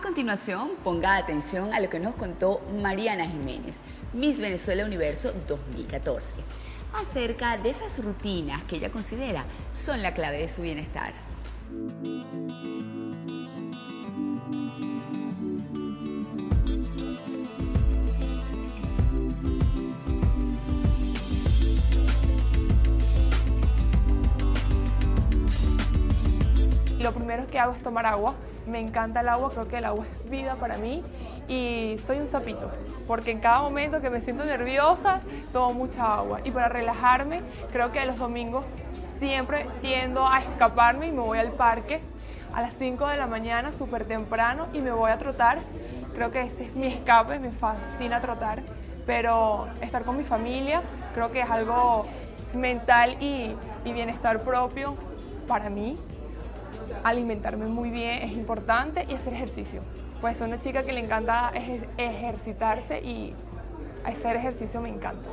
continuación, ponga atención a lo que nos contó Mariana Jiménez, Miss Venezuela Universo 2014, acerca de esas rutinas que ella considera son la clave de su bienestar. Lo primero que hago es tomar agua. Me encanta el agua, creo que el agua es vida para mí y soy un sapito, porque en cada momento que me siento nerviosa tomo mucha agua. Y para relajarme, creo que los domingos siempre tiendo a escaparme y me voy al parque a las 5 de la mañana, súper temprano, y me voy a trotar. Creo que ese es mi escape, me fascina trotar, pero estar con mi familia creo que es algo mental y, y bienestar propio para mí alimentarme muy bien es importante y hacer ejercicio. Pues soy una chica que le encanta ejercitarse y hacer ejercicio me encanta.